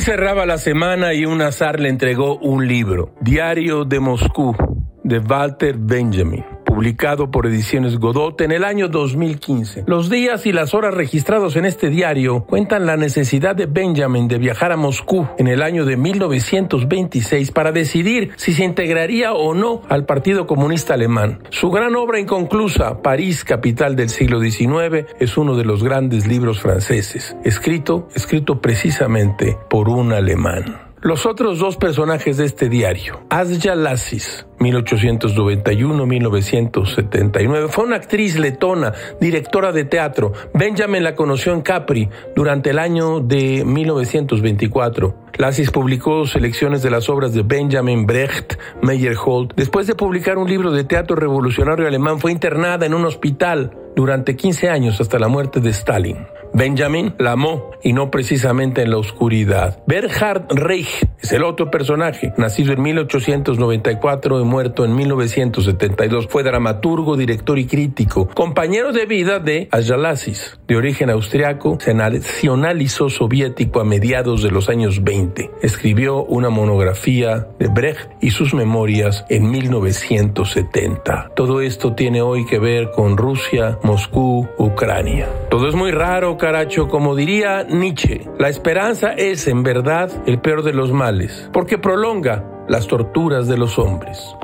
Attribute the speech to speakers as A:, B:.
A: cerraba la semana y un azar le entregó un libro, Diario de Moscú, de Walter Benjamin publicado por Ediciones Godot en el año 2015. Los días y las horas registrados en este diario cuentan la necesidad de Benjamin de viajar a Moscú en el año de 1926 para decidir si se integraría o no al Partido Comunista Alemán. Su gran obra inconclusa, París, capital del siglo XIX, es uno de los grandes libros franceses, escrito, escrito precisamente por un alemán. Los otros dos personajes de este diario, Asya Lassis, 1891-1979, fue una actriz letona, directora de teatro. Benjamin la conoció en Capri durante el año de 1924. Lassis publicó selecciones de las obras de Benjamin Brecht Meyerhold. Después de publicar un libro de teatro revolucionario alemán, fue internada en un hospital durante 15 años hasta la muerte de Stalin. Benjamin la amó y no precisamente en la oscuridad. Berhard Reich es el otro personaje, nacido en 1894 y muerto en 1972. Fue dramaturgo, director y crítico, compañero de vida de Ayalasis, de origen austriaco, se nacionalizó soviético a mediados de los años 20. Escribió una monografía de Brecht y sus memorias en 1970. Todo esto tiene hoy que ver con Rusia, Moscú, Ucrania. Todo es muy raro, caracho, como diría Nietzsche. La esperanza es, en verdad, el peor de los males, porque prolonga las torturas de los hombres.